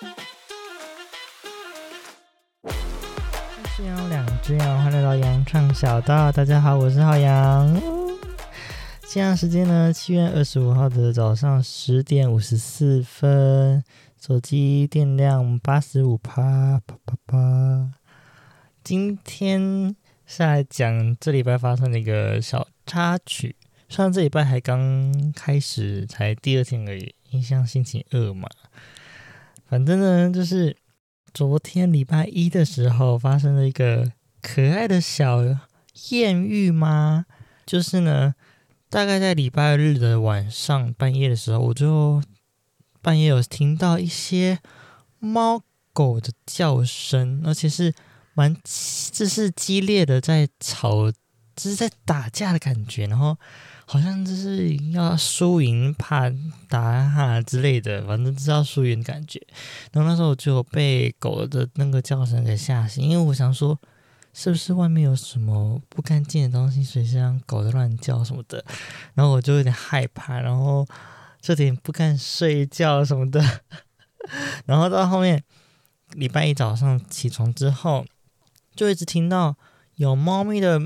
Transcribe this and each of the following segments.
一只羊，两只羊，欢迎来到羊唱小道。大家好，我是浩洋。现在时间呢，七月二十五号的早上十点五十四分，手机电量八十五趴，啪啪啪。今天是来讲这礼拜发生的一个小插曲。虽然这礼拜还刚开始，才第二天而已，印象星期二嘛。反正呢，就是昨天礼拜一的时候发生了一个可爱的小艳遇吗？就是呢。大概在礼拜日的晚上半夜的时候，我就半夜有听到一些猫狗的叫声，而且是蛮这是激烈的在吵，就是在打架的感觉，然后好像就是要输赢，怕打哈之类的，反正知道输赢的感觉。然后那时候我就被狗的那个叫声给吓醒，因为我想说。是不是外面有什么不干净的东西，所以像狗在乱叫什么的？然后我就有点害怕，然后就点不敢睡觉什么的。然后到后面礼拜一早上起床之后，就一直听到有猫咪的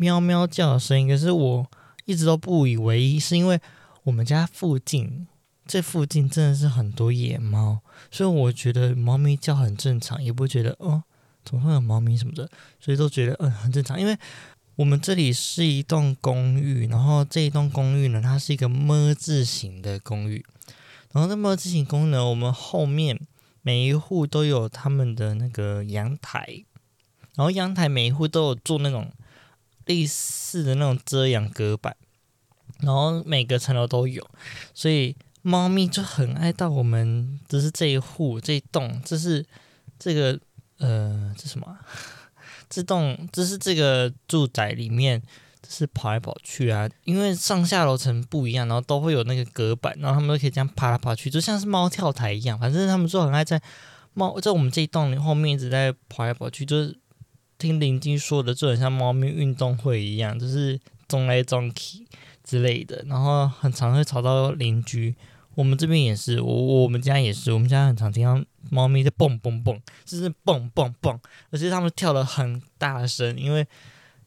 喵喵叫的声音，可是我一直都不以为意，是因为我们家附近这附近真的是很多野猫，所以我觉得猫咪叫很正常，也不觉得哦。怎么会有猫咪什么的，所以都觉得嗯很正常。因为我们这里是一栋公寓，然后这一栋公寓呢，它是一个么字形的公寓。然后这么字形公寓呢，我们后面每一户都有他们的那个阳台，然后阳台每一户都有做那种类似的那种遮阳隔板，然后每个层楼都有，所以猫咪就很爱到我们，就是这一户这一栋，这是这个。呃，这什么、啊？这栋这是这个住宅里面，就是跑来跑去啊。因为上下楼层不一样，然后都会有那个隔板，然后他们都可以这样爬来爬去，就像是猫跳台一样。反正他们就很爱在猫在我们这一栋后面一直在跑来跑去，就是听邻居说的，就很像猫咪运动会一样，就是撞来撞去之类的，然后很常会吵到邻居。我们这边也是，我我们家也是，我们家很常听到猫咪在蹦蹦蹦，就是蹦蹦蹦，而且它们跳的很大声，因为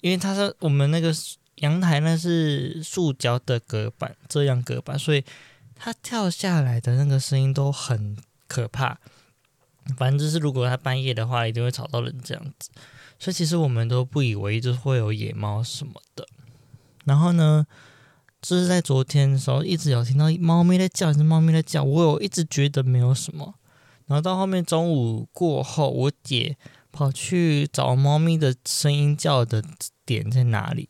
因为它是我们那个阳台呢是塑胶的隔板，遮阳隔板，所以它跳下来的那个声音都很可怕。反正就是如果它半夜的话，一定会吵到人这样子。所以其实我们都不以为，就是会有野猫什么的。然后呢，就是在昨天的时候，一直有听到猫咪在叫，是猫咪在叫。我有一直觉得没有什么，然后到后面中午过后，我姐跑去找猫咪的声音叫的点在哪里，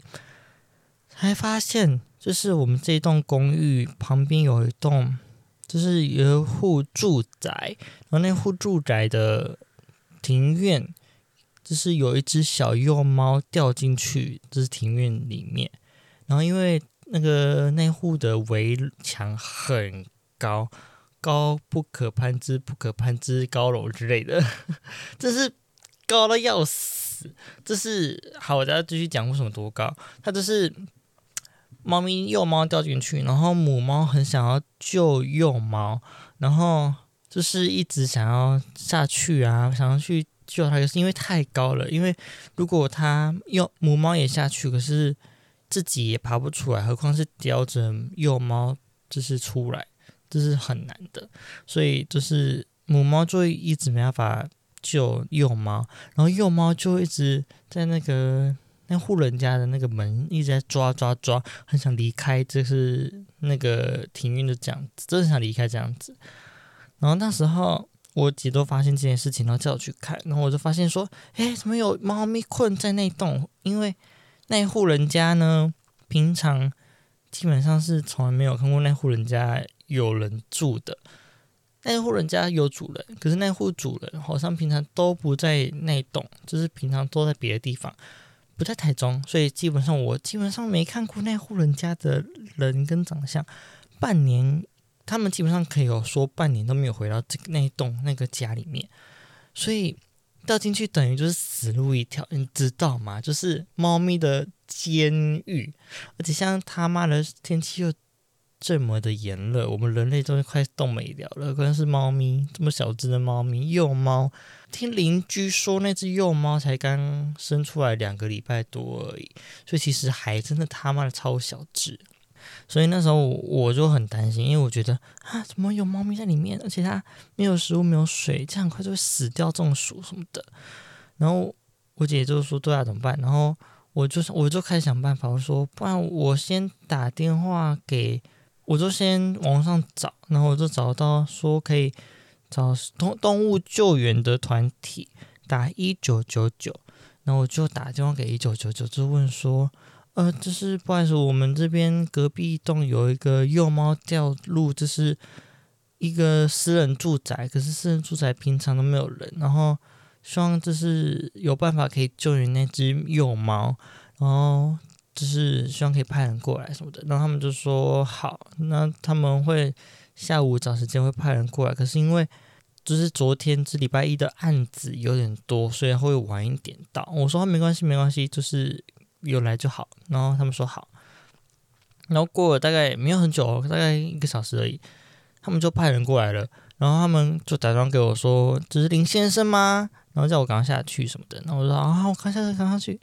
才发现就是我们这栋公寓旁边有一栋，就是有一户住宅，然后那户住宅的庭院，就是有一只小幼猫掉进去，就是庭院里面，然后因为。那个那户的围墙很高，高不可攀之，不可攀之高楼之类的，这是高的要死。这是好，我再继续讲为什么多高。它就是猫咪幼猫掉进去，然后母猫很想要救幼猫，然后就是一直想要下去啊，想要去救它，就是因为太高了。因为如果它幼母猫也下去，可是。自己也爬不出来，何况是叼着幼猫，就是出来，这是很难的。所以就是母猫就一直没办法救幼猫，然后幼猫就一直在那个那户人家的那个门一直在抓抓抓，很想离开，就是那个庭院的这样子，真的想离开这样子。然后那时候我姐都发现这件事情，然后叫我去看，然后我就发现说，诶，怎么有猫咪困在那栋？因为那户人家呢，平常基本上是从来没有看过那户人家有人住的。那户人家有主人，可是那户主人好像平常都不在那栋，就是平常都在别的地方，不在台中，所以基本上我基本上没看过那户人家的人跟长相。半年，他们基本上可以有说半年都没有回到这个那栋那个家里面，所以。掉进去等于就是死路一条，你知道吗？就是猫咪的监狱，而且像他妈的天气又这么的炎热，我们人类都快冻没了了。可能是猫咪这么小只的猫咪，幼猫，听邻居说那只幼猫才刚生出来两个礼拜多而已，所以其实还真的他妈的超小只。所以那时候我就很担心，因为我觉得啊，怎么有猫咪在里面，而且它没有食物、没有水，这样快就会死掉、中暑什么的。然后我姐就说：“对啊，怎么办？”然后我就我就开始想办法，我说：“不然我先打电话给，我就先网上找，然后我就找到说可以找动动物救援的团体，打一九九九，然后我就打电话给一九九九，就问说。”呃，就是不好意思，我们这边隔壁栋有一个幼猫掉入，就是一个私人住宅，可是私人住宅平常都没有人，然后希望就是有办法可以救援那只幼猫，然后就是希望可以派人过来什么的，然后他们就说好，那他们会下午找时间会派人过来，可是因为就是昨天是礼拜一的案子有点多，所以会晚一点到。我说没关系，没关系，就是。有来就好，然后他们说好，然后过了大概没有很久，大概一个小时而已，他们就派人过来了，然后他们就假装给我说：“这是林先生吗？”然后叫我赶快下去什么的，然后我说：“啊，我赶下去，赶下去。”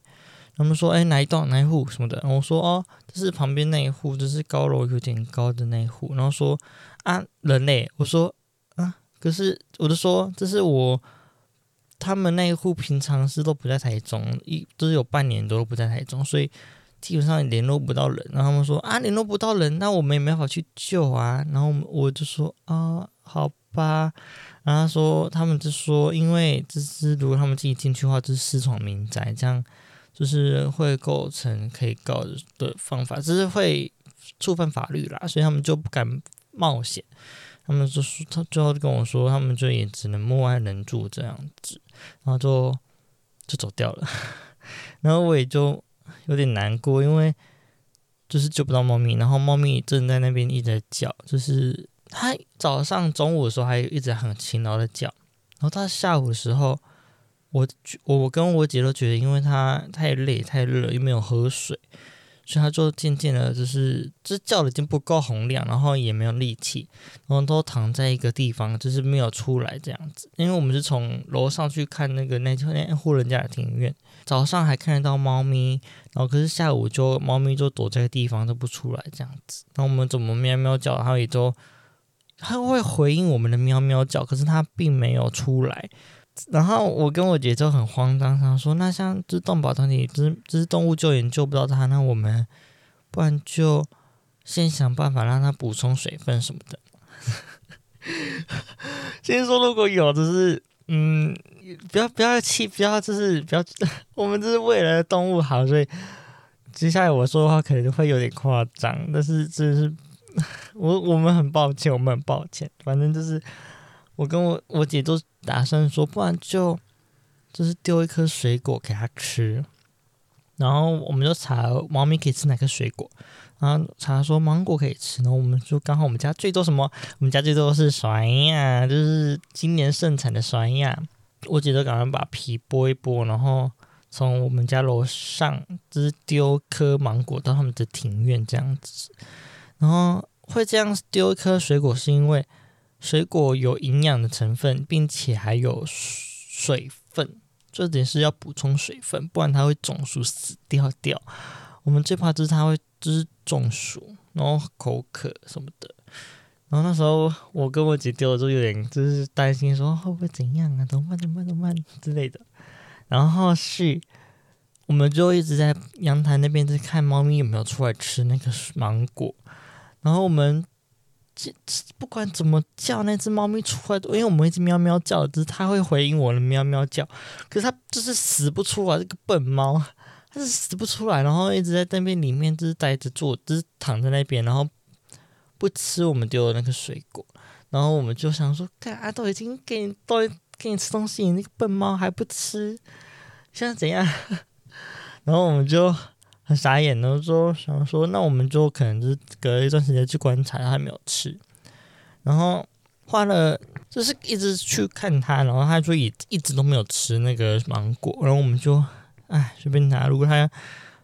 他们说：“哎，哪一栋哪一户什么的？”然后我说：“哦，这是旁边那一户，这是高楼有点高的那一户。”然后说：“啊，人嘞。”我说：“啊，可是我就说这是我。”他们那一户平常是都不在台中，一都是有半年都不在台中，所以基本上联络不到人。然后他们说啊，联络不到人，那我们也没法去救啊。然后我就说啊，好吧。然后他说他们就说，因为这是如果他们自己进去的话，就是私闯民宅，这样就是会构成可以告的方法，就是会触犯法律啦，所以他们就不敢冒险。他们就说，他最后跟我说，他们就也只能默哀忍住这样子，然后就就走掉了。然后我也就有点难过，因为就是救不到猫咪，然后猫咪正在那边一直在叫，就是它早上、中午的时候还一直很勤劳的叫，然后到下午的时候，我我跟我姐都觉得，因为它太累、太热，又没有喝水。所以他就渐渐的，就是这叫的已经不够洪亮，然后也没有力气，然后都躺在一个地方，就是没有出来这样子。因为我们是从楼上去看那个那那户人家的庭院，早上还看得到猫咪，然后可是下午就猫咪就躲在地方都不出来这样子。然后我们怎么喵喵叫，它也都它会回应我们的喵喵叫，可是它并没有出来。然后我跟我姐就很慌张，想说那像这动保团体，这这是动物救援救不到它，那我们不然就先想办法让它补充水分什么的。先说如果有，就是嗯，不要不要气，不要就是不要，我们这是为了动物好，所以接下来我说的话可能会有点夸张，但是这是 我我们很抱歉，我们很抱歉，反正就是。我跟我我姐都打算说，不然就就是丢一颗水果给它吃，然后我们就查猫咪可以吃哪个水果，然后查说芒果可以吃，然后我们就刚好我们家最多什么？我们家最多是酸呀，就是今年盛产的酸呀。我姐就赶快把皮剥一剥，然后从我们家楼上就是丢颗芒果到他们的庭院这样子，然后会这样丢一颗水果是因为。水果有营养的成分，并且还有水分，这点是要补充水分，不然它会中暑死掉掉。我们最怕就是它会就是中暑，然后口渴什么的。然后那时候我跟我姐丢的时候有点就是担心，说会不会怎样啊？怎么办？怎么办？怎么办之类的。然后是，我们就一直在阳台那边在看猫咪有没有出来吃那个芒果。然后我们。这不管怎么叫，那只猫咪出来，因为我们一直喵喵叫，就是它会回应我的喵喵叫，可是它就是死不出来，这个笨猫，它是死不出来，然后一直在那边里面就是待着坐，就是躺在那边，然后不吃我们丢的那个水果，然后我们就想说，看啊，都已经给你都给你吃东西，你那个笨猫还不吃，现在怎样？然后我们就。很傻眼，然后说想说，那我们就可能就是隔一段时间去观察，他没有吃，然后花了就是一直去看他，然后他就也一直都没有吃那个芒果，然后我们就哎随便拿，如果他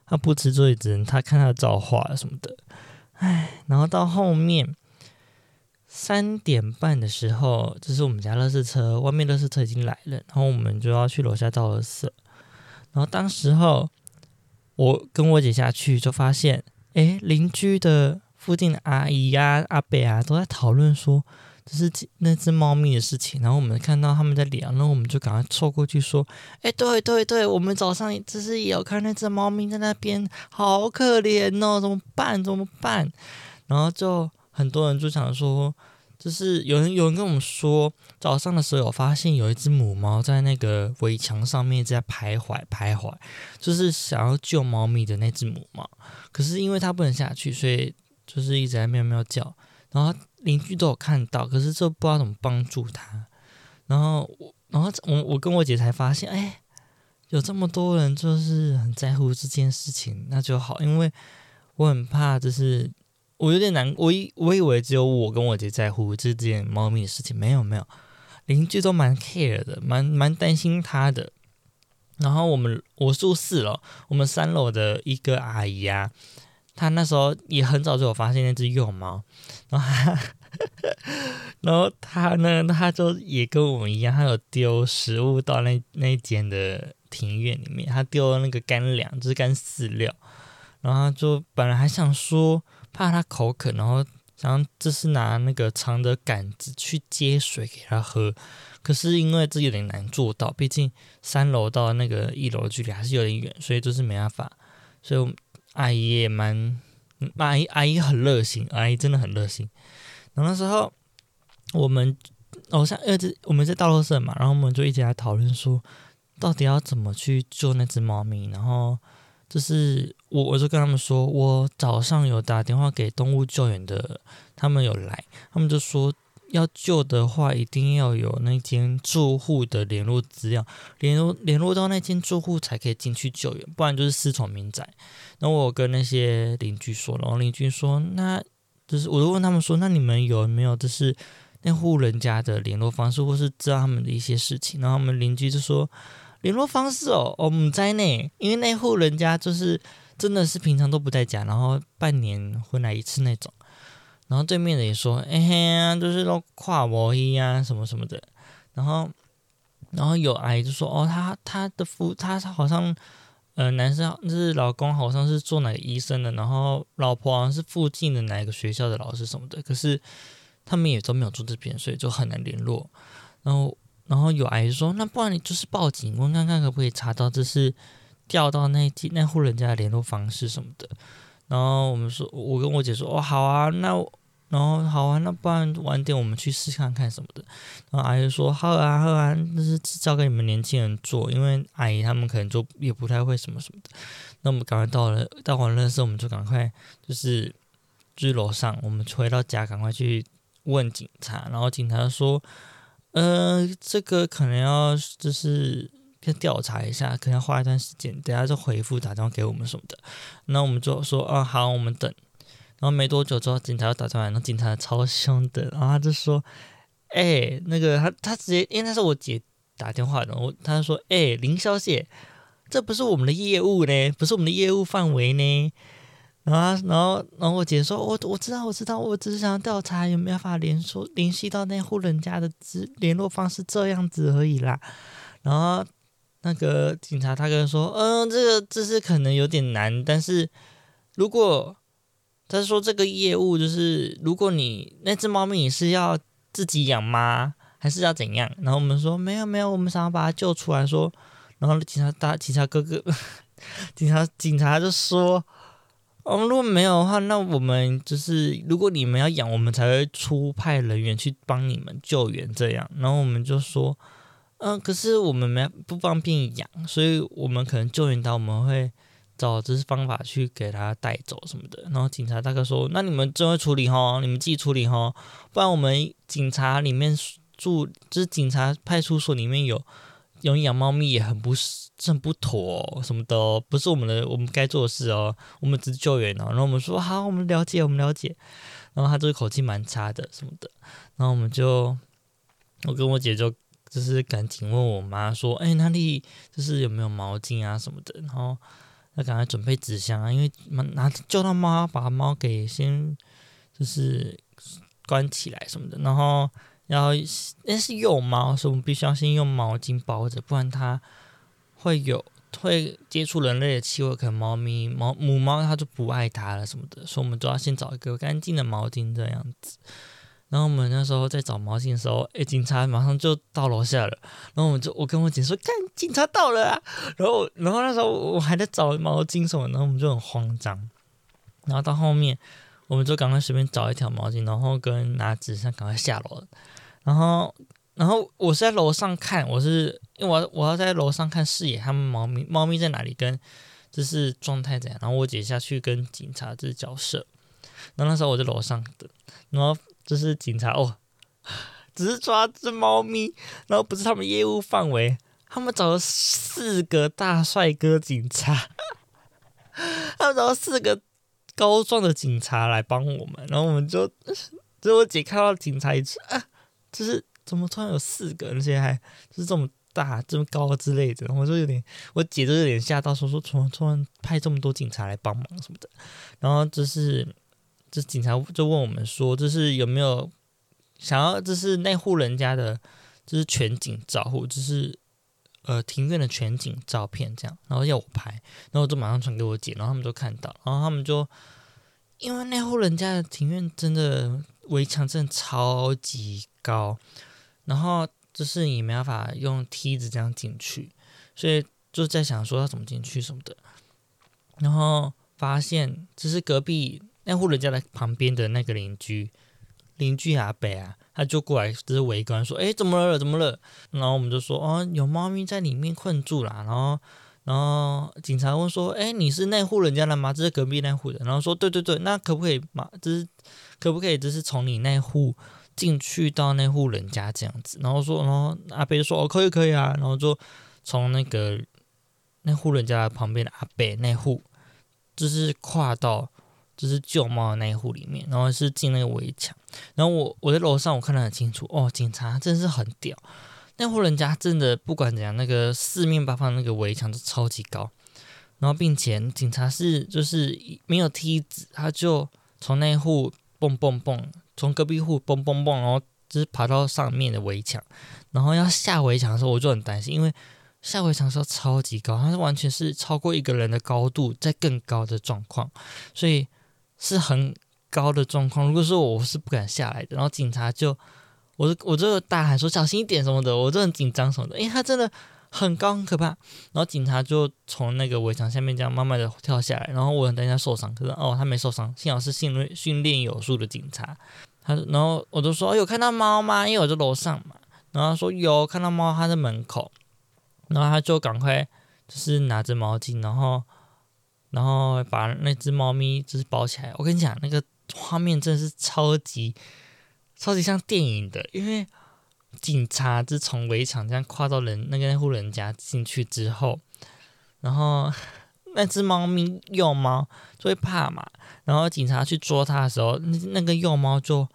他不吃，就只能他看他造化什么的，唉，然后到后面三点半的时候，就是我们家垃圾车，外面垃圾车已经来了，然后我们就要去楼下倒垃圾。然后当时候我跟我姐下去，就发现，哎，邻居的附近的阿姨、啊、阿伯啊，都在讨论说。就是那只猫咪的事情，然后我们看到他们在聊，然后我们就赶快凑过去说：“哎，对对对，我们早上就是有看那只猫咪在那边，好可怜哦，怎么办？怎么办？”然后就很多人就想说，就是有人有人跟我们说，早上的时候有发现有一只母猫在那个围墙上面在徘徊徘徊，就是想要救猫咪的那只母猫，可是因为它不能下去，所以就是一直在喵喵叫，然后。邻居都有看到，可是就不知道怎么帮助它。然后我，然后我，我跟我姐才发现，哎，有这么多人就是很在乎这件事情，那就好。因为我很怕，就是我有点难，我以我以为只有我跟我姐在乎这件猫咪的事情，没有没有，邻居都蛮 care 的，蛮蛮担心他的。然后我们我住四楼，我们三楼的一个阿姨啊。她那时候也很早就有发现那只幼猫，然后她，然后她呢，她就也跟我们一样，她有丢食物到那那间的庭院里面，她丢了那个干粮，就是干饲料，然后就本来还想说怕它口渴，然后想就是拿那个长的杆子去接水给它喝，可是因为这有点难做到，毕竟三楼到那个一楼的距离还是有点远，所以就是没办法，所以。阿姨也蛮，阿姨阿姨很热心，阿姨真的很热心。然后那时候我们，偶像儿子我们在倒垃圾嘛，然后我们就一直在讨论说，到底要怎么去救那只猫咪。然后就是我我就跟他们说，我早上有打电话给动物救援的，他们有来，他们就说。要救的话，一定要有那间住户的联络资料，联络联络到那间住户才可以进去救援，不然就是私闯民宅。那我跟那些邻居说，然后邻居说，那就是我就问他们说，那你们有没有就是那户人家的联络方式，或是知道他们的一些事情？然后我们邻居就说，联络方式哦，我们在内，因为那户人家就是真的是平常都不在家，然后半年回来一次那种。然后对面的也说：“哎呀，就是都跨模衣啊，什么什么的。”然后，然后有阿姨就说：“哦，他他的夫，他好像，呃，男生就是老公，好像是做哪个医生的，然后老婆好像是附近的哪个学校的老师什么的。可是他们也都没有住这边，所以就很难联络。然后，然后有阿姨说：‘那不然你就是报警，问看看可不可以查到，就是调到那几那户人家的联络方式什么的。’”然后我们说，我跟我姐说，哦，好啊，那然后好啊，那不然晚点我们去试看看什么的。然后阿姨说，好啊，好啊，那是交给你们年轻人做，因为阿姨他们可能就也不太会什么什么的。那我们赶快到了，到完的时，我们就赶快就是去楼上，我们回到家，赶快去问警察。然后警察说，呃，这个可能要就是。先调查一下，可能要花一段时间，等下就回复打电话给我们什么的。那我们就说，啊，好，我们等。然后没多久之后，警察又打电话，然后警察超凶的，然后他就说，哎、那个他他直接，因为那是我姐打电话的，我他就说，哎、欸，林小姐，这不是我们的业务呢，不是我们的业务范围呢。然后，然后，然后我姐说，我我知道，我知道，我只是想要调查有没有法联络联系到那户人家的资联络方式这样子而已啦。然后。那个警察大哥说：“嗯，这个这是可能有点难，但是如果他说这个业务就是，如果你那只猫咪你是要自己养吗？还是要怎样？”然后我们说：“没有没有，我们想要把它救出来。”说，然后警察大警察哥哥，警察警察就说：“哦，如果没有的话，那我们就是如果你们要养，我们才会出派人员去帮你们救援这样。”然后我们就说。嗯，可是我们没不方便养，所以我们可能救援到，我们会找这些方法去给他带走什么的。然后警察大哥说：“那你们真会处理哈，你们自己处理哈，不然我们警察里面住，就是警察派出所里面有容易养猫咪也很不是很不妥，什么的，不是我们的我们该做的事哦，我们只是救援哦。”然后我们说：“好，我们了解，我们了解。”然后他这个口气蛮差的什么的，然后我们就我跟我姐就。就是赶紧问我妈说：“哎，哪里就是有没有毛巾啊什么的？”然后，要赶快准备纸箱啊，因为拿救到猫，把猫给先就是关起来什么的，然后然后那是幼猫，所以我们必须要先用毛巾包着，不然它会有会接触人类的气味，可能猫咪猫母猫它就不爱它了什么的，所以我们都要先找一个干净的毛巾这样子。然后我们那时候在找毛巾的时候，诶，警察马上就到楼下了。然后我们就，我跟我姐说：“看，警察到了啊！”然后，然后那时候我还在找毛巾什么，然后我们就很慌张。然后到后面，我们就赶快随便找一条毛巾，然后跟拿纸箱赶快下楼。然后，然后我是在楼上看，我是因为我我要在楼上看视野，他们猫咪猫咪在哪里，跟就是状态怎样。然后我姐下去跟警察就是交涉。然后那时候我在楼上等，然后。就是警察哦，只是抓只猫咪，然后不是他们业务范围，他们找了四个大帅哥警察，他们找了四个高壮的警察来帮我们，然后我们就，就我姐看到警察一次啊，就是怎么突然有四个，而且还就是这么大、这么高之类的，我就有点，我姐就有点吓到，说说突然突然派这么多警察来帮忙什么的，然后就是。这警察就问我们说：“就是有没有想要？就是那户人家的，就是全景照，或者是呃庭院的全景照片这样。然后要我拍，然后我就马上传给我姐，然后他们就看到，然后他们就因为那户人家的庭院真的围墙真的超级高，然后就是你没办法用梯子这样进去，所以就在想说要怎么进去什么的，然后发现这是隔壁。”那户人家的旁边的那个邻居，邻居阿伯啊，他就过来就是围观说：“哎，怎么了？怎么了？”然后我们就说：“哦，有猫咪在里面困住了。”然后，然后警察问说：“哎，你是那户人家的吗？这是隔壁那户的。”然后说：“对对对，那可不可以嘛？就是可不可以？就是从你那户进去到那户人家这样子？”然后说：“然后阿伯就说：‘哦，可以可以啊。’然后就从那个那户人家旁边的阿伯那户，就是跨到。”就是救猫的那一户里面，然后是进那个围墙，然后我我在楼上我看得很清楚哦，警察真的是很屌，那户人家真的不管怎样，那个四面八方那个围墙都超级高，然后并且警察是就是没有梯子，他就从那一户蹦蹦蹦，从隔壁户蹦蹦蹦，然后就是爬到上面的围墙，然后要下围墙的时候我就很担心，因为下围墙的时候超级高，它是完全是超过一个人的高度，在更高的状况，所以。是很高的状况，如果说我是不敢下来的，然后警察就，我就我就大喊说小心一点什么的，我就很紧张什么的，因为他真的很高很可怕，然后警察就从那个围墙下面这样慢慢的跳下来，然后我很担心他受伤，可是哦他没受伤，幸好是训练训练有素的警察，他然后我就说有看到猫吗？因为我在楼上嘛，然后他说有看到猫，他在门口，然后他就赶快就是拿着毛巾，然后。然后把那只猫咪就是包起来。我跟你讲，那个画面真的是超级超级像电影的，因为警察是从围墙这样跨到人那个那户人家进去之后，然后那只猫咪幼猫就会怕嘛，然后警察去捉它的时候，那那个幼猫就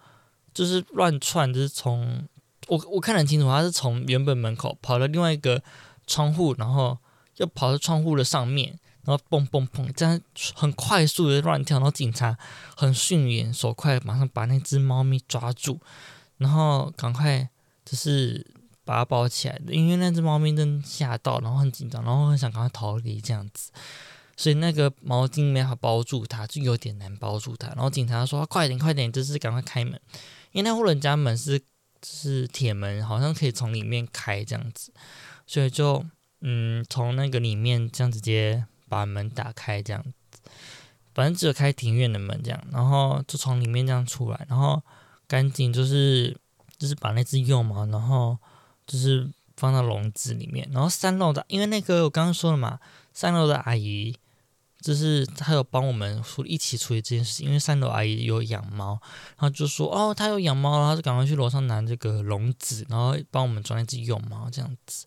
就是乱窜，就是从我我看得很清楚，它是从原本门口跑到另外一个窗户，然后又跑到窗户的上面。然后蹦蹦蹦，这样很快速的乱跳，然后警察很迅眼手快，马上把那只猫咪抓住，然后赶快就是把它包起来，因为那只猫咪真吓到，然后很紧张，然后很想赶快逃离这样子，所以那个毛巾没法包住它，就有点难包住它。然后警察说：“快点，快点，就是赶快开门，因为那户人家门是是铁门，好像可以从里面开这样子，所以就嗯，从那个里面这样直接。”把门打开，这样子，反正只有开庭院的门这样，然后就从里面这样出来，然后赶紧就是就是把那只幼猫，然后就是放到笼子里面，然后三楼的，因为那个我刚刚说了嘛，三楼的阿姨就是她有帮我们处一起处理这件事情，因为三楼阿姨有养猫，然后就说哦，她有养猫，然后就赶快去楼上拿这个笼子，然后帮我们装那只幼猫这样子。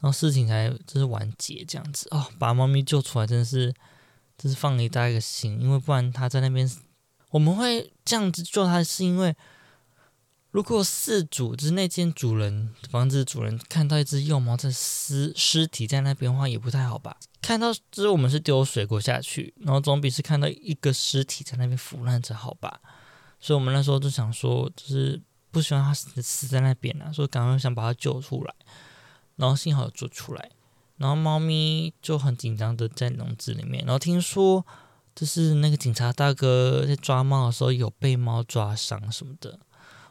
然后事情才就是完结这样子哦，把猫咪救出来真的是，就是放了一大一个心，因为不然它在那边，我们会这样子救它，是因为如果四主就是那间主人房子主人看到一只幼猫在尸尸体在那边的话，也不太好吧？看到就是我们是丢水果下去，然后总比是看到一个尸体在那边腐烂着好吧？所以我们那时候就想说，就是不希望它死死在那边啊，所以赶快想把它救出来。然后幸好有救出来，然后猫咪就很紧张的在笼子里面。然后听说就是那个警察大哥在抓猫的时候有被猫抓伤什么的。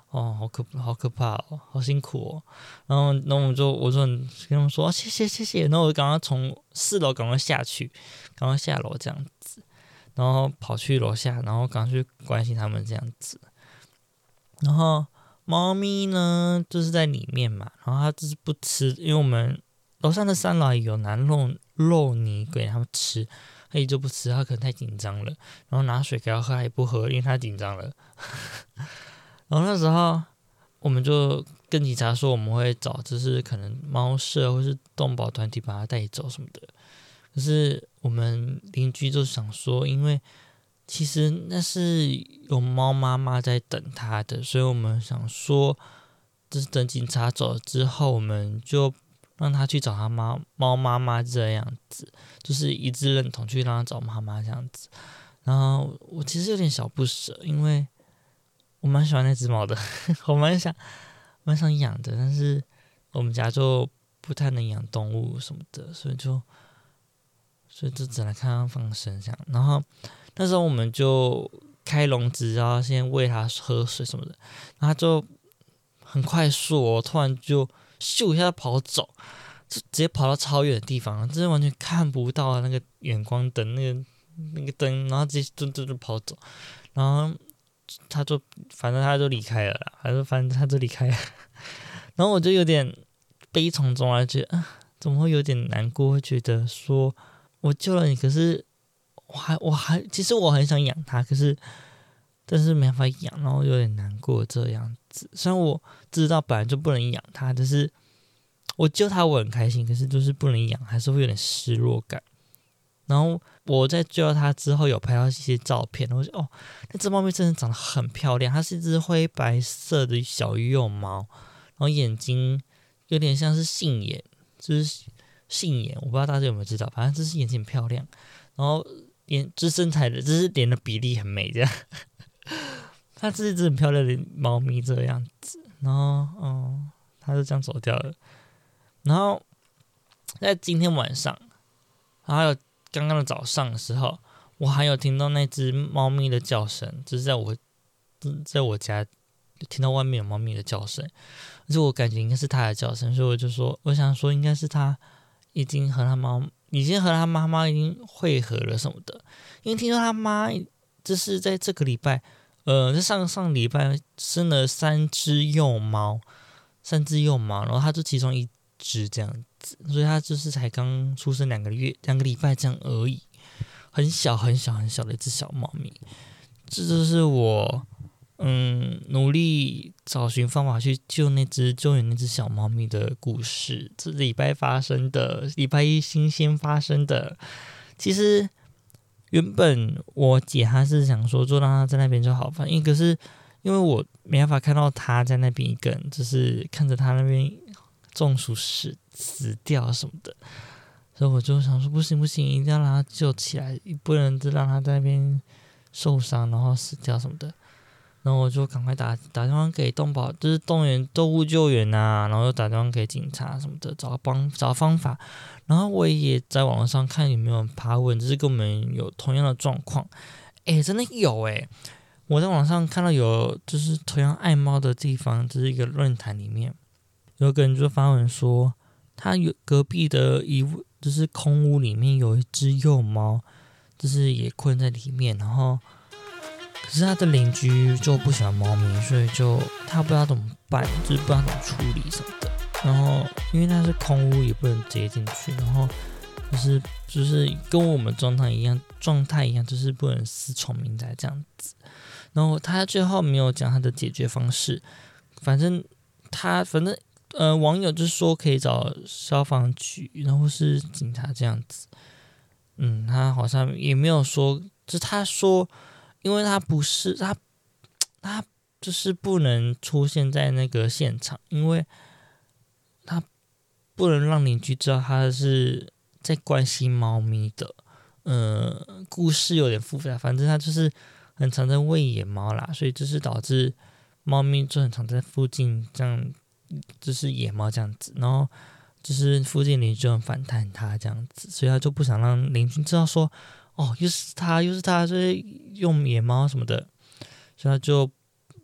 哦，好可好可怕哦，好辛苦哦。然后，那我们就我就跟他们说谢谢谢谢。然后我赶快从四楼赶快下去，赶快下楼这样子，然后跑去楼下，然后赶快去关心他们这样子。然后猫咪呢，就是在里面嘛，然后它就是不吃，因为我们楼上的三老有拿肉肉泥给它们吃，它也就不吃，它可能太紧张了。然后拿水给它喝，它也不喝，因为它紧张了。然后那时候，我们就跟警察说，我们会找，就是可能猫舍或是动保团体把它带走什么的。可是我们邻居就想说，因为其实那是有猫妈妈在等它的，所以我们想说，就是等警察走了之后，我们就让它去找它妈猫妈妈这样子，就是一致认同去让它找妈妈这样子。然后我其实有点小不舍，因为。我蛮喜欢那只猫的，我蛮想蛮想养的，但是我们家就不太能养动物什么的，所以就所以就只能看它放生这样。然后那时候我们就开笼子，然后先喂它喝水什么的，然后它就很快速哦，突然就咻一下跑走，就直接跑到超远的地方，就是完全看不到那个远光灯那个那个灯，然后直接就就就跑走，然后。他就反正他就离开了啦，还是反正他就离开了，然后我就有点悲从中来，觉得啊，怎么会有点难过？会觉得说我救了你，可是我还我还其实我很想养它，可是但是没法养，然后有点难过这样子。虽然我知道本来就不能养它，但是我救它我很开心，可是就是不能养，还是会有点失落感。然后我在救它之后，有拍到一些照片，我说哦，那只猫咪真的长得很漂亮，它是一只灰白色的小幼猫，然后眼睛有点像是杏眼，就是杏眼，我不知道大家有没有知道，反正就是眼睛很漂亮，然后眼这身材的，就是脸的比例很美，这样，它是一只很漂亮的猫咪这个样子，然后嗯，它就这样走掉了，然后在今天晚上还有。刚刚的早上的时候，我还有听到那只猫咪的叫声，就是在我，在我家听到外面有猫咪的叫声，而且我感觉应该是它的叫声，所以我就说，我想说应该是它已经和他猫，已经和他妈妈已经汇合了什么的，因为听说他妈就是在这个礼拜，呃，在上上礼拜生了三只幼猫，三只幼猫，然后它就其中一只这样子。所以它就是才刚出生两个月，两个礼拜这样而已，很小很小很小的一只小猫咪。这就是我嗯努力找寻方法去救那只救援那只小猫咪的故事。这礼拜发生的，礼拜一新鲜发生的。其实原本我姐她是想说，就让它在那边就好，反正可是因为我没办法看到它在那边一个人，就是看着它那边。中暑死死掉什么的，所以我就想说不行不行，一定要让他救起来，不能就让他在那边受伤然后死掉什么的。然后我就赶快打打电话给动保，就是动员动物救援啊，然后又打电话给警察什么的，找帮找方法。然后我也在网上看有没有人爬文，就是跟我们有同样的状况。诶，真的有诶，我在网上看到有就是同样爱猫的地方，就是一个论坛里面。有个人就发文说，他有隔壁的一就是空屋里面有一只幼猫，就是也困在里面，然后可是他的邻居就不喜欢猫咪，所以就他不知道怎么办，就是不知道怎么处理什么的。然后因为他是空屋，也不能直接进去，然后就是就是跟我们状态一样，状态一样，就是不能私闯民宅这样子。然后他最后没有讲他的解决方式，反正他反正。呃，网友就说可以找消防局，然后是警察这样子。嗯，他好像也没有说，就他说，因为他不是他，他就是不能出现在那个现场，因为他不能让邻居知道他是在关心猫咪的，呃，故事有点复杂，反正他就是很常在喂野猫啦，所以就是导致猫咪就很常在附近这样，就是野猫这样子，然后就是附近邻居很反弹他这样子，所以他就不想让邻居知道说，哦，又是他，又是他，就是用野猫什么的，所以他就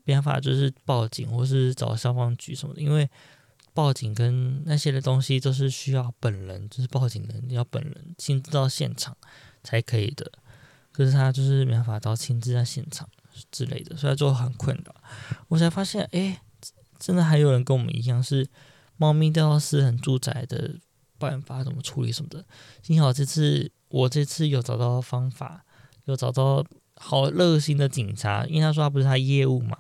没办法，就是报警或是找消防局什么的，因为。报警跟那些的东西都是需要本人，就是报警人要本人亲自到现场才可以的。可是他就是没办法到亲自在现场之类的，所以就很困扰。我才发现，哎，真的还有人跟我们一样是猫咪掉到私人住宅的办法怎么处理什么的。幸好这次我这次有找到方法，有找到好热心的警察，因为他说他不是他业务嘛，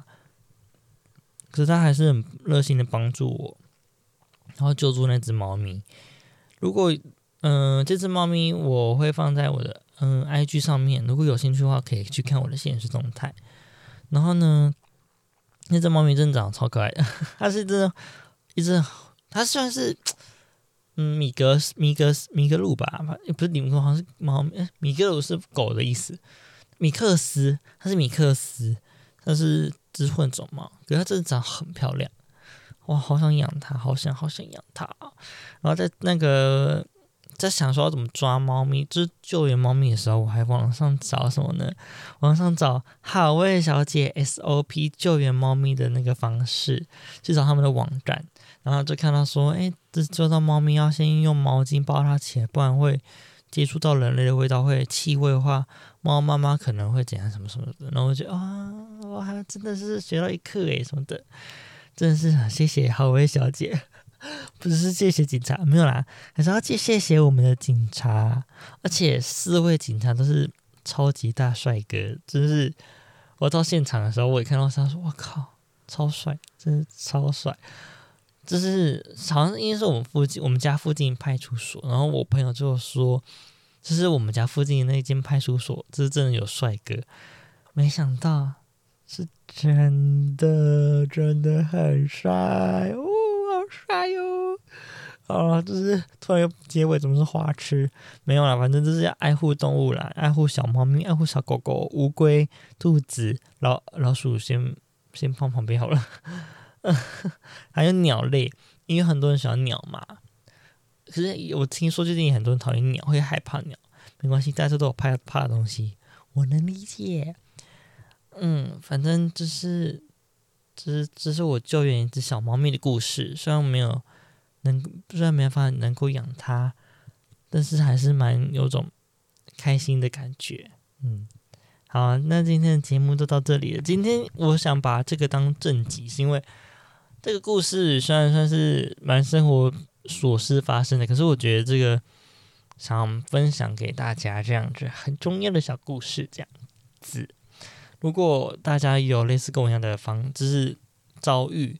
可是他还是很热心的帮助我。然后救助那只猫咪。如果嗯、这只猫咪我会放在我的嗯 IG 上面，如果有兴趣的话，可以去看我的现实动态。然后呢，那只猫咪真的长得超可爱 的，它是一只一只，它算是嗯米格米格米格鲁吧，不是米格鲁，好像是猫。米格鲁是狗的意思，米克斯它是米克斯，它是只混种猫，可是它真的长很漂亮。我好想养它，好想好想养它！然后在那个在想说要怎么抓猫咪，就是救援猫咪的时候，我还网上找什么呢？网上找好味小姐 SOP 救援猫咪的那个方式，去找他们的网站，然后就看到说，哎，这救到猫咪要先用毛巾包它起来，不然会接触到人类的味道，会气味的话，猫妈妈可能会怎样什么什么的。然后我就啊，我还真的是学到一课诶，什么的。真的是谢谢好威小姐，不是谢谢警察，没有啦，还是要谢谢谢我们的警察，而且四位警察都是超级大帅哥，真是我到现场的时候，我也看到他说，我靠，超帅，真是超帅，就是好像因为是我们附近，我们家附近派出所，然后我朋友就说，这是我们家附近那间派出所，这是真的有帅哥，没想到。是真的，真的很帅哦，好帅哟！啊，就是突然结尾怎么是花痴？没有啦，反正就是要爱护动物啦，爱护小猫咪，爱护小狗狗、乌龟、兔子、老老鼠，先先放旁边好了。还有鸟类，因为很多人喜欢鸟嘛。可是我听说最近很多人讨厌鸟，会害怕鸟。没关系，大家都有怕怕的东西，我能理解。嗯，反正就是，这是这是我救援一只小猫咪的故事。虽然没有能，虽然没办法能够养它，但是还是蛮有种开心的感觉。嗯，好，那今天的节目就到这里了。今天我想把这个当正集，是因为这个故事虽然算是蛮生活琐事发生的，可是我觉得这个想分享给大家这样子很重要的小故事，这样子。如果大家有类似跟我一样的方，就是遭遇，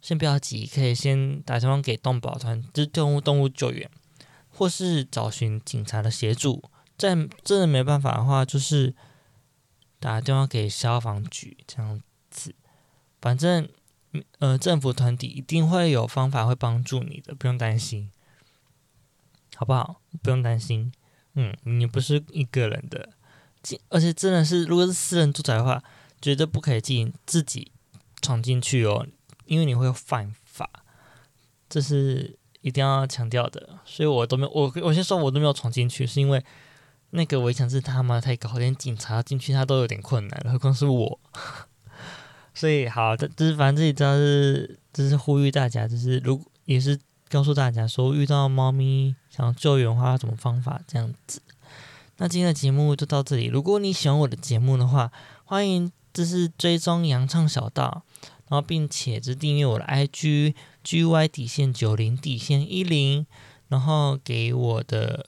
先不要急，可以先打电话给动保团，就是动物动物救援，或是找寻警察的协助。再真的没办法的话，就是打电话给消防局这样子。反正，呃，政府团体一定会有方法会帮助你的，不用担心，好不好？不用担心，嗯，你不是一个人的。进而且真的是，如果是私人住宅的话，绝对不可以进自己闯进去哦，因为你会犯法，这是一定要强调的。所以我都没有，我我先说我都没有闯进去，是因为那个围墙是他妈太高，连警察进去他都有点困难，何况是我。所以好，这这是反正这里主要是，这是呼吁大家，就是如也是告诉大家说，遇到猫咪想要救援的话，要怎么方法这样子。那今天的节目就到这里。如果你喜欢我的节目的话，欢迎就是追踪杨唱小道，然后并且就订阅我的 IG GY 底线九零底线一零，然后给我的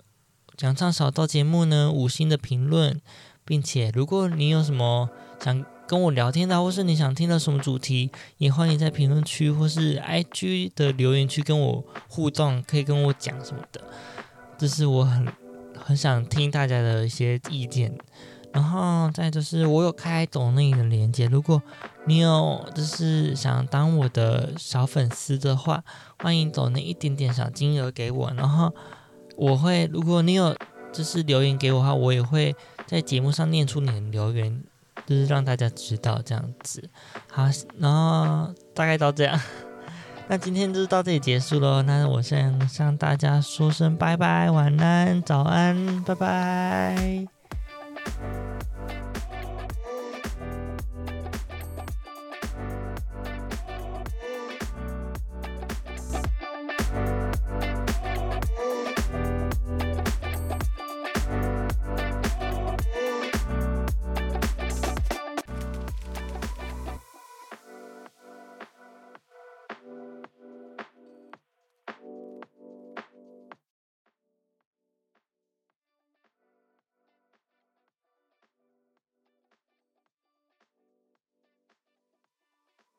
杨唱小道节目呢五星的评论，并且如果你有什么想跟我聊天的，或是你想听到什么主题，也欢迎在评论区或是 IG 的留言区跟我互动，可以跟我讲什么的，这是我很。很想听大家的一些意见，然后再就是我有开抖内的连接，如果你有就是想当我的小粉丝的话，欢迎抖内一点点小金额给我，然后我会，如果你有就是留言给我的话，我也会在节目上念出你的留言，就是让大家知道这样子。好，然后大概到这样，那今天就到这里结束喽。那我先向大家说声拜拜，晚安，早安，拜拜。